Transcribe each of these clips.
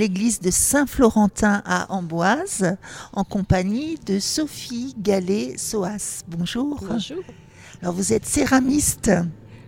l'église de Saint-Florentin à Amboise en compagnie de Sophie Gallet-Soas. Bonjour. Bonjour. Alors vous êtes céramiste.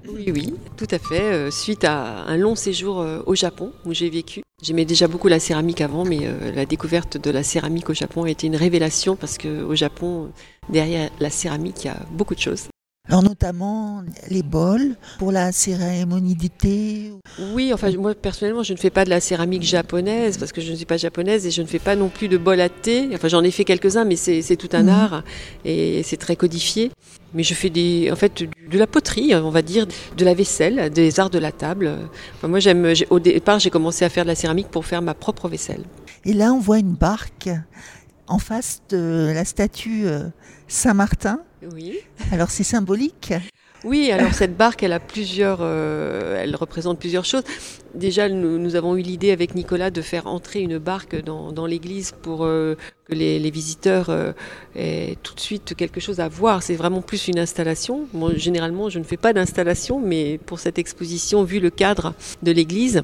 Oui, oui, tout à fait. Euh, suite à un long séjour euh, au Japon où j'ai vécu. J'aimais déjà beaucoup la céramique avant, mais euh, la découverte de la céramique au Japon a été une révélation parce qu'au Japon, derrière la céramique, il y a beaucoup de choses. Alors notamment les bols pour la cérémonie du thé. Oui, enfin moi personnellement je ne fais pas de la céramique japonaise parce que je ne suis pas japonaise et je ne fais pas non plus de bol à thé. Enfin j'en ai fait quelques-uns mais c'est tout un mhm. art et c'est très codifié. Mais je fais des, en fait de la poterie, on va dire, de la vaisselle, des arts de la table. Enfin, moi j'aime, au départ j'ai commencé à faire de la céramique pour faire ma propre vaisselle. Et là on voit une barque en face de la statue euh, Saint-Martin. Oui. Alors c'est symbolique. Oui, alors cette barque, elle a plusieurs, euh, elle représente plusieurs choses. Déjà, nous, avons eu l'idée avec Nicolas de faire entrer une barque dans, l'église pour euh, que les, visiteurs aient tout de suite quelque chose à voir. C'est vraiment plus une installation. Généralement, je ne fais pas d'installation, mais pour cette exposition, vu le cadre de l'église,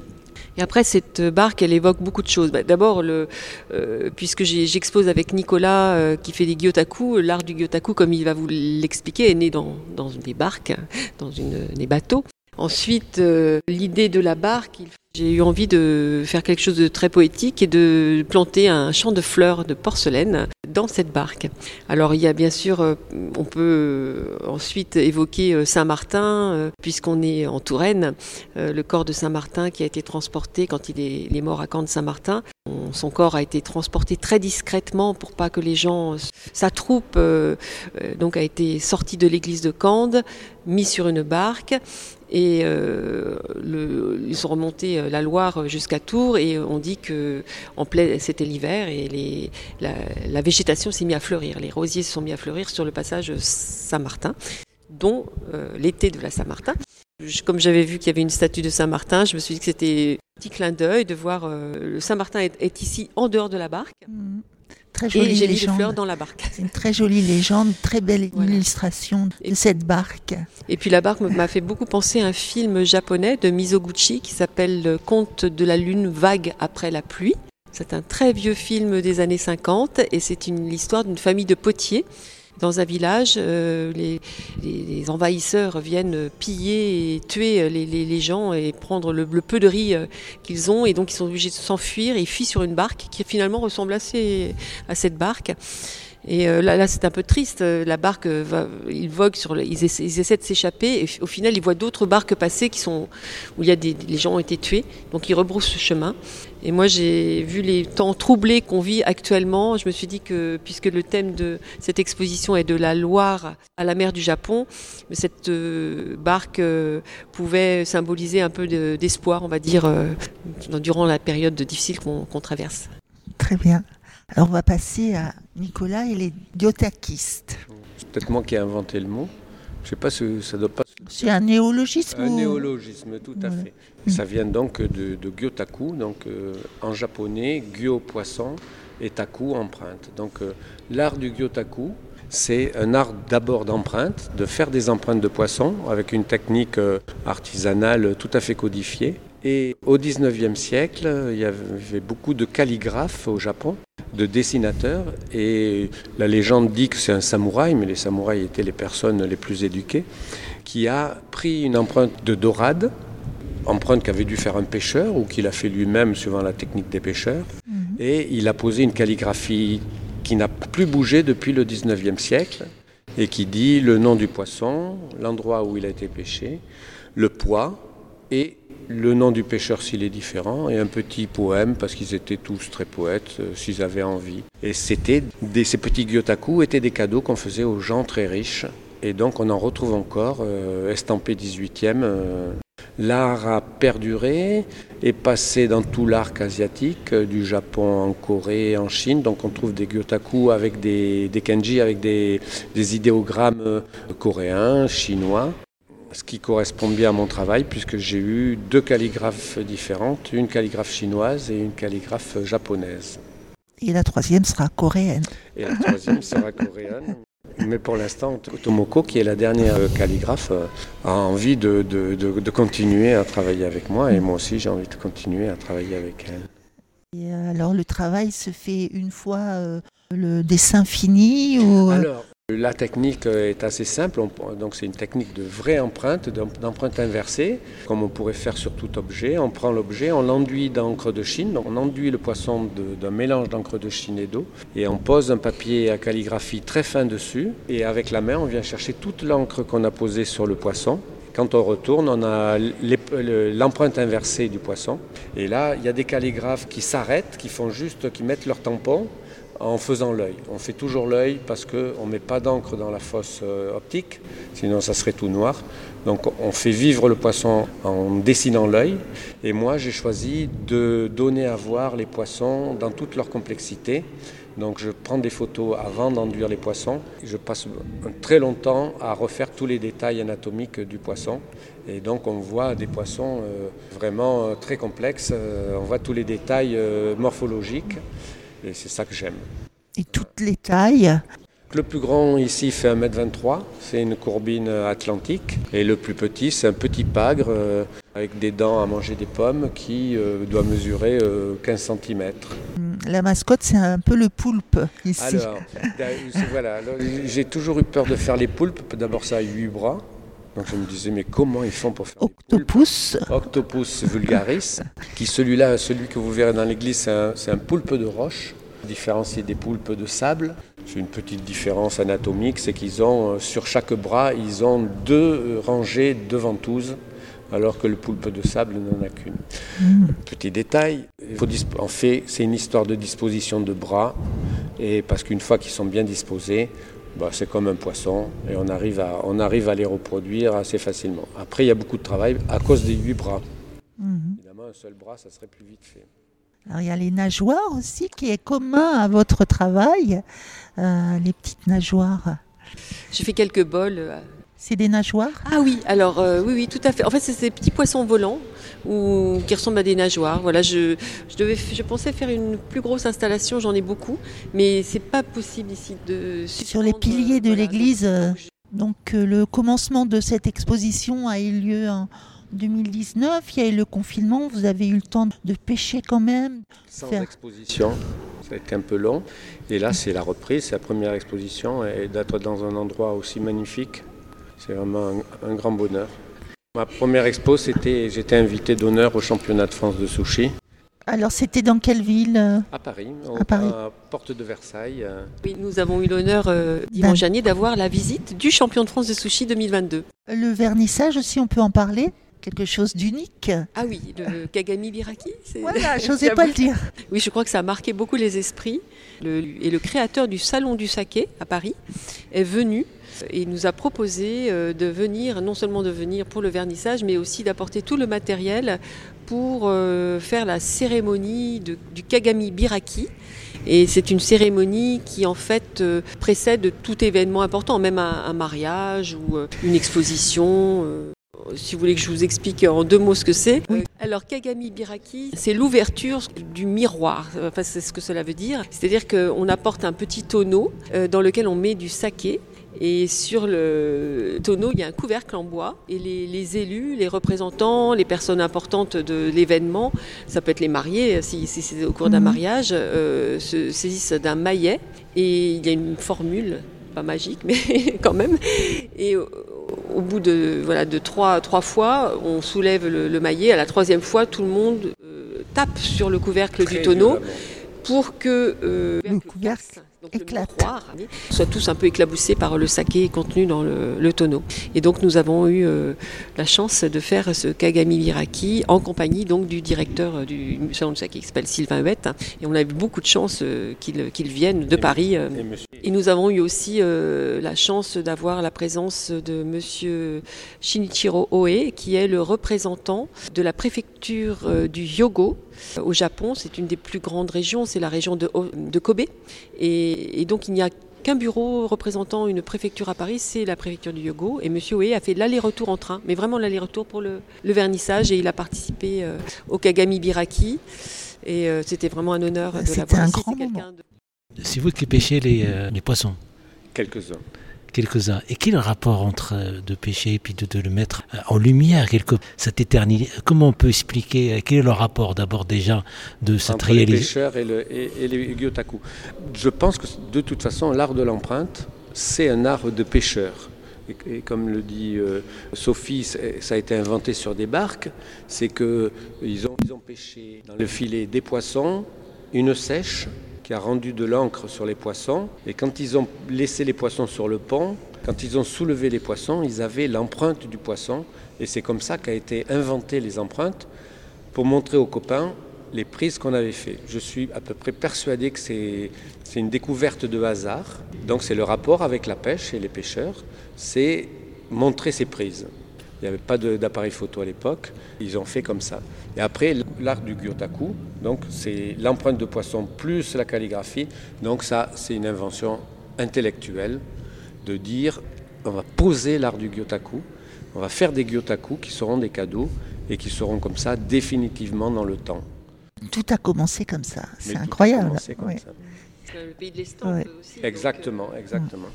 après, cette barque, elle évoque beaucoup de choses. Bah, d'abord, euh, puisque j'expose avec Nicolas euh, qui fait des gyotaku, l'art du gyotaku, comme il va vous l'expliquer, est né dans, des barques, dans des bateaux. Ensuite, euh, l'idée de la barque, j'ai eu envie de faire quelque chose de très poétique et de planter un champ de fleurs de porcelaine dans cette barque. Alors il y a bien sûr, euh, on peut euh, ensuite évoquer Saint-Martin, puisqu'on est en Touraine, le corps de Saint-Martin qui a été transporté quand il est, mort à Caen de Saint-Martin. Son corps a été transporté très discrètement pour pas que les gens, sa troupe donc a été sortie de l'église de Cande, mis sur une barque et euh, ils sont remontés euh, la Loire jusqu'à Tours et on dit que c'était l'hiver et la, végétation s'est mise à fleurir. Les rosiers se sont mis à fleurir sur le passage Saint-Martin, dont euh, l'été de la Saint-Martin. Comme j'avais vu qu'il y avait une statue de Saint-Martin, je me suis dit que c'était un petit clin d'œil de voir le Saint-Martin est, ici en dehors de la barque. Mmh. Très jolie et j'ai mis des fleurs dans la barque. C'est une très jolie légende, très belle illustration de cette barque. Et puis la barque m'a fait beaucoup penser à un film japonais de Mizoguchi qui s'appelle Le conte de la lune vague après la pluie. C'est un très vieux film des années 50 et c'est l'histoire d'une famille de potiers dans un village, euh, les, envahisseurs viennent piller et tuer les, gens et prendre le, peu de riz euh, qu'ils ont et donc ils sont obligés de s'enfuir et ils fuient sur une barque qui finalement ressemble assez à cette barque. Et euh, là, c'est un peu triste. La barque, va, ils voguent sur, ils, essaient, de s'échapper. Et au final, ils voient d'autres barques passer qui sont où il y a des, les gens ont été tués. Donc ils rebroussent ce chemin. Et moi, j'ai vu les temps troublés qu'on vit actuellement. Je me suis dit que, puisque le thème de cette exposition est de la Loire à la mer du Japon, cette euh, barque euh, pouvait symboliser un peu d'espoir, on va dire, durant la période difficile qu'on traverse. Très bien. Alors on va passer à Nicolas et les diotakistes. C'est peut-être moi qui ai inventé le mot. Je sais pas si ça doit pas. C'est un néologisme. Un néologisme, tout à fait. Ça vient donc de, de gyotaku, donc euh, en japonais, gyo poisson et taku empreinte. Donc euh, l'art du gyotaku, c'est un art d'abord d'empreinte, de faire des empreintes de poissons avec une technique euh, artisanale tout à fait codifiée. Et au 19e siècle, il y avait beaucoup de calligraphes au Japon de dessinateurs et la légende dit que c'est un samouraï, mais les samouraïs étaient les personnes les plus éduquées, qui a pris une empreinte de dorade, empreinte qu'avait dû faire un pêcheur ou qu'il a fait lui-même suivant la technique des pêcheurs, mhm. et il a posé une calligraphie qui n'a plus bougé depuis le 19e siècle et qui dit le nom du poisson, l'endroit où il a été pêché, le poids et le nom du pêcheur s'il est différent, et un petit poème, parce qu'ils étaient tous très poètes, euh, s'ils avaient envie. Et c'était ces petits gyotaku étaient des cadeaux qu'on faisait aux gens très riches. Et donc on en retrouve encore, euh, estampé 18e. Euh. L'art a perduré, est passé dans tout l'arc asiatique, du Japon en Corée, en Chine. Donc on trouve des gyotaku avec des, des kenji, avec des, des idéogrammes coréens, chinois ce qui correspond bien à mon travail puisque j'ai eu deux calligraphes différentes, une calligraphe chinoise et une calligraphe japonaise. Et la troisième sera coréenne. Et la troisième sera coréenne. Mais pour l'instant, Tomoko, qui est la dernière calligraphe, a envie de, de, de, continuer à travailler avec moi et moi aussi j'ai envie de continuer à travailler avec elle. Et alors le travail se fait une fois le dessin fini ou... Alors, la technique est assez simple, donc c'est une technique de vraie empreinte, d'empreinte inversée, comme on pourrait faire sur tout objet. On prend l'objet, on l'enduit d'encre de Chine, on enduit le poisson d'un mélange d'encre de Chine et d'eau, et on pose un papier à calligraphie très fin dessus, et avec la main on vient chercher toute l'encre qu'on a posée sur le poisson. Quand on retourne, on a l'empreinte inversée du poisson. Et là, il y a des calligraphes qui s'arrêtent, qui font juste, qui mettent leur tampon en faisant l'œil. On fait toujours l'œil parce qu'on ne met pas d'encre dans la fosse euh, optique, sinon ça serait tout noir. Donc on fait vivre le poisson en dessinant l'œil. Et moi j'ai choisi de donner à voir les poissons dans toute leur complexité. Donc je prends des photos avant d'enduire les poissons. Je passe très longtemps à refaire tous les détails anatomiques du poisson. Et donc on voit des poissons euh, vraiment euh, très complexes. On voit tous les détails morphologiques. Et c'est ça que j'aime. Et toutes les tailles le plus grand ici fait 1m23, c'est une courbine atlantique. Et le plus petit, c'est un petit pagre euh, avec des dents à manger des pommes qui euh, doit mesurer 15 euh, cm. La mascotte, c'est un peu le poulpe ici. Alors, voilà, j'ai toujours eu peur de faire les poulpes. D'abord, ça a 8 bras. Donc je me disais, mais comment ils font pour faire Octopus. Octopus vulgaris, qui celui-là, celui que vous verrez dans l'église, c'est un, poulpe de roche, différencié des poulpes de sable. C'est une petite différence anatomique, c'est qu'ils ont, euh, sur chaque bras, ils ont deux euh, rangées de ventouses, alors que le poulpe de sable n'en a qu'une. Hmm. Petit détail, en fait, c'est une histoire de disposition de bras, et parce qu'une fois qu'ils sont bien disposés, bah, c'est comme un poisson et on arrive, à, on arrive à les reproduire assez facilement. Après, il y a beaucoup de travail à cause des huit bras. Mhm. Évidemment, un seul bras, ça serait plus vite fait. Alors, il y a les nageoires aussi qui est commun à votre travail, euh, les petites nageoires. J'ai fait quelques bols euh, c'est des nageoires? Ah oui, alors euh, oui, oui, tout à fait. En fait, c'est ces petits poissons volants ou, qui ressemblent à des nageoires. Voilà, je, je, devais, je pensais faire une plus grosse installation, j'en ai beaucoup, mais c'est pas possible ici de. Sur les piliers de l'église. Euh, donc, euh, le commencement de cette exposition a eu lieu en 2019. Il y a eu le confinement. Vous avez eu le temps de pêcher quand même. Sans exposition. Ça a été un peu long. Et là, c'est la reprise, c'est la première exposition. Et d'être dans un endroit aussi magnifique, c'est vraiment un, grand bonheur. Ma première expo, c'était, j'étais invité d'honneur au championnat de France de sushi. Alors c'était dans quelle ville euh À Paris, à, Paris. porte de Versailles. Euh. Oui, nous avons eu l'honneur euh, dimanche dernier d'avoir la visite du champion de France de sushi 2022. Le vernissage aussi, on peut en parler? Quelque chose d'unique? Ah oui, le Kagami Biraki. Voilà, j'osais pas le dire. Oui, je crois que ça a marqué beaucoup les esprits. et le créateur du Salon du Saké à Paris est venu il nous a proposé euh, de venir, non seulement de venir pour le vernissage, mais aussi d'apporter tout le matériel pour euh, faire la cérémonie du Kagami Biraki. Et c'est une cérémonie qui en fait euh, précède tout événement important, même un, mariage ou une exposition si vous voulez que je vous explique en deux mots ce que c'est. Alors Kagami Biraki, c'est l'ouverture du miroir. Enfin, c'est ce que cela veut dire. C'est-à-dire qu'on apporte un petit tonneau dans lequel on met du saké et sur le tonneau, il y a un couvercle en bois. Et les, élus, les représentants, les personnes importantes de l'événement, ça peut être les mariés, si, c'est au cours d'un mhm. mariage, euh, se saisissent d'un maillet. Et il y a une formule, pas magique, mais quand même. Et au, bout de, voilà, de trois, trois fois, on soulève le, maillet. À la troisième fois, tout le monde euh, tape sur le couvercle du tonneau pour que euh, le couvercle donc Éclate. le soit tous un peu éclaboussés par le saké contenu dans le, tonneau. Et donc nous avons eu euh, la chance de faire ce Kagami Biraki en compagnie donc du directeur euh, du salon de saké qui s'appelle Sylvain Huette. Et on a eu beaucoup de chance euh, qu'il vienne de Paris. Et, nous avons eu aussi la chance d'avoir la présence de monsieur Shinichiro Oe, qui est le représentant de la préfecture du Yogo au Japon. C'est une des plus grandes régions, c'est la région de, de Kobe. Et, donc il n'y a qu'un bureau représentant une préfecture à Paris, c'est la préfecture du Yogo. Et M. Oe a fait l'aller-retour en train, mais vraiment l'aller-retour pour le, vernissage. Et il a participé euh, au Kagami Biraki. Et euh, c'était vraiment un honneur de l'avoir un grand C'est vous qui pêchez les, euh, les poissons Quelques-uns. Quelques-uns. Et quel rapport entre euh, de pêcher et puis de, le mettre euh, en lumière, quelque, cette éternité? Comment on peut expliquer Quel est le rapport d'abord déjà de cette Entre les pêcheurs et, et, les gyotaku. Je pense que de toute façon, l'art de l'empreinte, c'est un art de pêcheur. Et, comme le dit Sophie, ça a été inventé sur des barques. C'est qu'ils ont, ils ont pêché dans le filet des poissons, une sèche qui a rendu de l'encre sur les poissons. Et quand ils ont laissé les poissons sur le pont, quand ils ont soulevé les poissons, ils avaient l'empreinte du poisson. Et c'est comme ça qu'a été inventé les empreintes pour montrer aux copains les prises qu'on avait fait. Je suis à peu près persuadé que c'est une découverte de hasard. Donc c'est le rapport avec la pêche et les pêcheurs, c'est montrer ces prises. Il n'y avait pas d'appareil photo à l'époque. Ils ont fait comme ça. Et après, l'art du gyotaku, donc c'est l'empreinte de poisson plus la calligraphie. Donc ça, c'est une invention intellectuelle de dire on va poser l'art du gyotaku, on va faire des gyotaku qui seront des cadeaux et qui seront comme ça définitivement dans le temps. Tout a commencé comme ça, c'est incroyable. C'est le pays de l'estampe aussi. Exactement, exactement.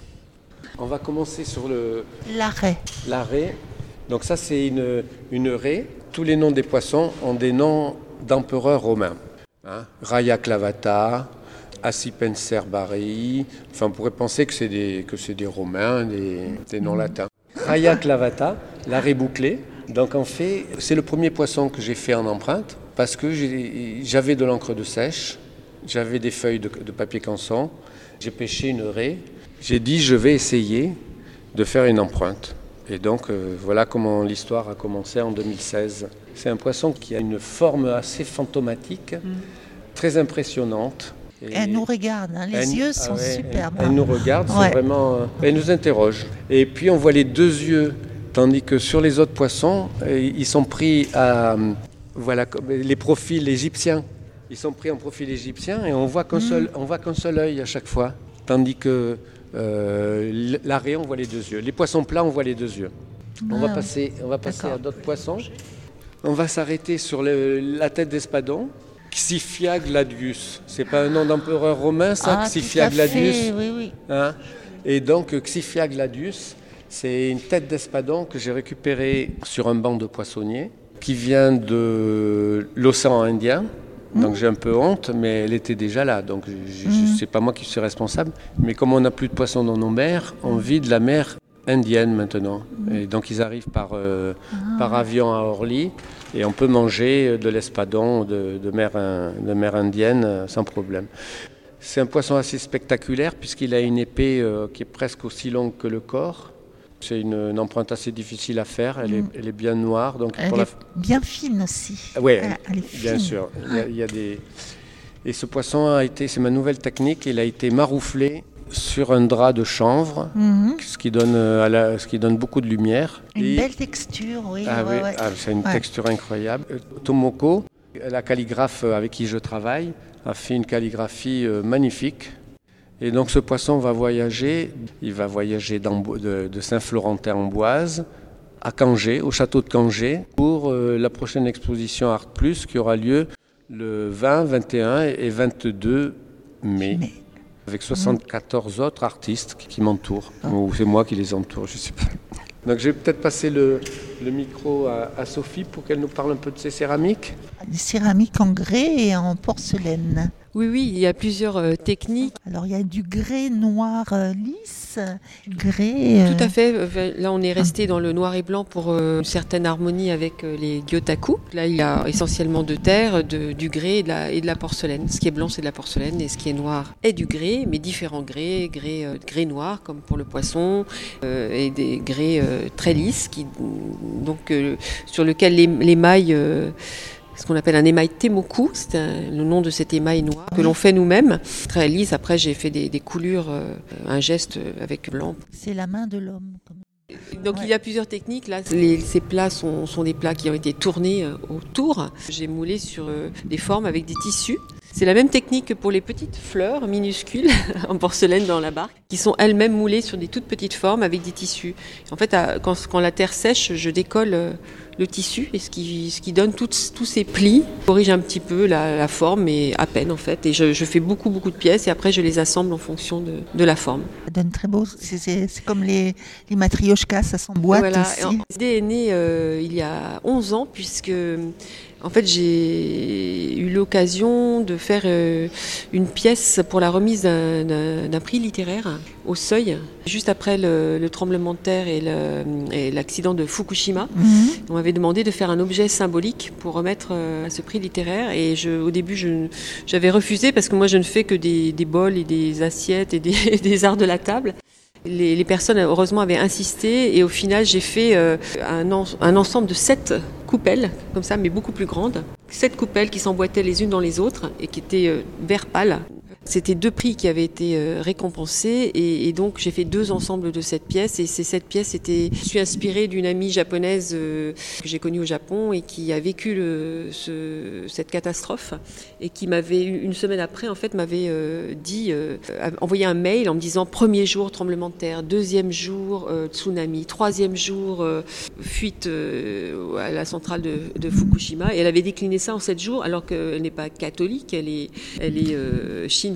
On va commencer sur le l'arrêt. L'arrêt. Donc ça, c'est une, une raie. Tous les noms des poissons ont des noms d'empereurs romains. Hein. Raya clavata, Acipenser barii. Enfin, on pourrait penser que c'est des, que c'est des Romains, des, des noms latins. Raya clavata, la raie bouclée. Donc en fait, c'est le premier poisson que j'ai fait en empreinte parce que j'avais de l'encre de sèche, j'avais des feuilles de, de papier canson, j'ai pêché une raie. J'ai dit, je vais essayer de faire une empreinte. Et donc euh, voilà comment l'histoire a commencé en 2016. C'est un poisson qui a une forme assez fantomatique, mm. très impressionnante. Et elle nous regarde, hein. les yeux sont ah superbes. Elle, nous regarde, c'est vraiment. Euh, elle nous interroge. Et puis on voit les deux yeux, tandis que sur les autres poissons, euh, ils sont pris à voilà les profils égyptiens. Ils sont pris en profil égyptien et on voit qu'un mm. seul, on voit qu'un seul œil à chaque fois, tandis que euh, L'arrêt, on voit les deux yeux. Les poissons plats, on voit les deux yeux. On va ah. passer, on va passer à d'autres poissons. On va s'arrêter sur la tête d'espadon. Xifia gladius. C'est pas un nom d'empereur romain, ça, ah, Xifia gladius. Oui, oui. Hein? Et donc, Xifia gladius, c'est une tête d'espadon que j'ai récupérée sur un banc de poissonnier qui vient de l'océan Indien. Donc j'ai un peu honte, mais elle était déjà là. Donc c'est pas moi qui suis responsable. Mais comme on n'a plus de poissons dans nos mers, on vit de la mer indienne maintenant. Et donc ils arrivent par, euh, ah. par avion à Orly et on peut manger de l'espadon de, de, mer, de mer indienne euh, sans problème. C'est un poisson assez spectaculaire puisqu'il a une épée euh, qui est presque aussi longue que le corps. C'est une, empreinte assez difficile à faire. Elle, est, mm. elle est, bien noire. Donc elle est bien fine aussi. Oui, bien sûr. Il y, a, des... Et ce poisson a été, c'est ma nouvelle technique, il a été marouflé sur un drap de chanvre, mm-hmm. ce, qui donne, euh, à la, ce qui donne beaucoup de lumière. Une belle texture, oui. Ah. Ah, c'est une texture incroyable. Euh, Tomoko, la calligraphe avec qui je travaille, a fait une calligraphie euh, magnifique. Et donc ce poisson va voyager, il va voyager de, Saint-Florentin-en-Boise à Cangé, au château de Cangé, pour euh, la prochaine exposition Art Plus qui aura lieu le 20, 21 et 22 mai. Avec 74 autres artistes qui, m'entourent, ah. ou c'est moi qui les entoure, je ne sais pas. Donc je vais peut-être passer le, micro à, à, Sophie pour qu'elle nous parle un peu de ces céramiques. Des céramiques en grès et en porcelaine. Oui, oui, il y a plusieurs euh, techniques. Alors, il y a du grès noir euh, lisse, grès... Euh, Tout à fait. Là, on est resté dans le noir et blanc pour une certaine harmonie avec les gyotaku. Là, il y a essentiellement de terre, du grès et de, la, et de, la, porcelaine. Ce qui est blanc, c'est de la porcelaine, et ce qui est noir est du grès, mais différents grès, grès, grès noir, comme pour le poisson, et des grès très lisses, qui, donc, sur lequel les, mailles ce qu'on appelle un émail temoku, c'est le nom de cet émail noir que l'on fait nous-mêmes, très lisse. Après, j'ai fait des, coulures, euh, un geste avec blanc. C'est la main de l'homme. Donc il y a plusieurs techniques. Là, ces plats sont, des plats qui ont été tournés euh, autour. J'ai moulé sur euh, des formes avec des tissus. C'est la même technique que pour les petites fleurs minuscules en porcelaine dans la barque, qui sont elles-mêmes moulées sur des toutes petites formes avec des tissus. En fait, quand, la terre sèche, je décolle euh, le tissu et ce qui, ce qui donne tous ces plis, corrige un petit peu la, forme, mais à peine en fait. Et je, fais beaucoup, beaucoup de pièces et après je les assemble en fonction de, la forme. Ça donne très beau, c'est comme les, les matrioshkas, ça s'emboîte voilà. aussi. L'idée est née euh, il y a 11 ans puisque en fait, j'ai eu l'occasion de faire euh, une pièce pour la remise d'un prix littéraire au Seuil, juste après le, tremblement de terre et l'accident de Fukushima. Mhm. On m'avait demandé de faire un objet symbolique pour remettre euh, à ce prix littéraire. Et je, au début, j'avais refusé parce que moi, je ne fais que des, bols et des assiettes et des, arts de la table. Les, personnes, heureusement, avaient insisté et au final, j'ai fait euh, un, un ensemble de sept coupelles, comme ça, mais beaucoup plus grandes. Sept coupelles qui s'emboîtaient les unes dans les autres et qui étaient euh, vert pâle. C'était deux prix qui avaient été euh, récompensés et, donc j'ai fait deux ensembles de cette pièce et ces sept pièces étaient. Je suis inspirée d'une amie japonaise euh, que j'ai connue au Japon et qui a vécu cette catastrophe et qui m'avait une semaine après en fait m'avait euh, dit envoyé un mail en me disant premier jour tremblement de terre, deuxième jour tsunami, troisième jour fuite à la centrale de, de, Fukushima et elle avait décliné ça en sept jours alors qu'elle n'est pas catholique, elle est elle est chinoise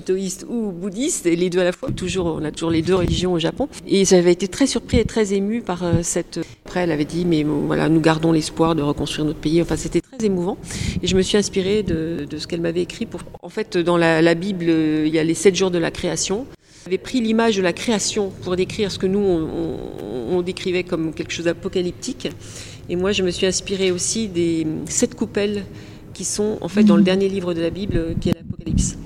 ou bouddhiste, et les deux à la fois. Toujours, on a toujours les deux religions au Japon. Et j'avais été très surpris et très ému par euh, cette. Après, elle avait dit, mais voilà, nous gardons l'espoir de reconstruire notre pays. Enfin, c'était très émouvant. Et je me suis inspirée de, ce qu'elle m'avait écrit. Pour... En fait, dans la, Bible, il y a les sept jours de la création. J'avais pris l'image de la création pour décrire ce que nous, on, décrivait comme quelque chose d'apocalyptique. Et moi, je me suis inspirée aussi des sept coupelles qui sont en fait dans le dernier livre de la Bible, qui est l'Apocalypse.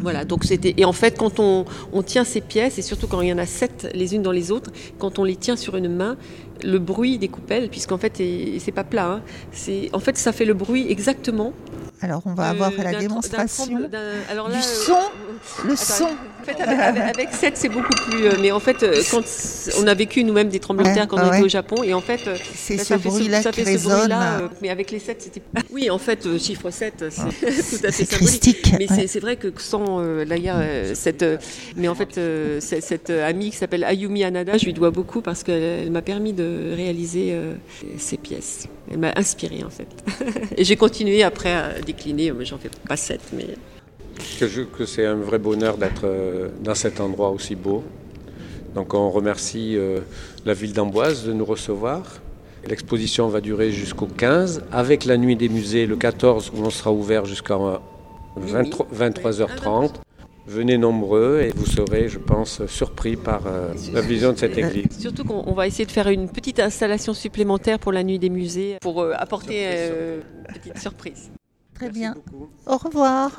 Voilà, donc c'était. Et en fait, quand on, tient ces pièces, et surtout quand il y en a sept les unes dans les autres, quand on les tient sur une main, le bruit des coupelles, puisqu'en fait, c'est pas plat, hein, c'est en fait ça fait le bruit exactement alors, on va avoir la démonstration du euh, son. le son. Fait, avec, 7, c'est beaucoup plus. Euh, mais en fait, euh, quand on a vécu nous-mêmes des tremblements de terre quand on était au Japon, et en fait, c'est bah, ce bruit-là qui résonne. mais avec les 7, c'était. Oui, en fait, chiffre 7, c'est tout à fait symbolique. Mais c'est vrai que sans d'ailleurs cette. Mais en fait, cette amie qui s'appelle Ayumi Anada, je lui dois beaucoup parce qu'elle m'a permis de réaliser ces pièces. Elle m'a inspirée en fait. et j'ai continué après à décliner, mais j'en fais pas sept. Mais... Que, que c'est un vrai bonheur d'être euh, dans cet endroit aussi beau. Donc on remercie euh, la ville d'Amboise de nous recevoir. L'exposition va durer jusqu'au 15, avec la nuit des musées le 14 où on sera ouvert jusqu'à 23h30. Venez nombreux et vous serez, je pense, surpris par euh, la vision de cette église. Surtout qu'on va essayer de faire une petite installation supplémentaire pour la nuit des musées pour euh, apporter euh, une petite surprise. Très bien. Au revoir.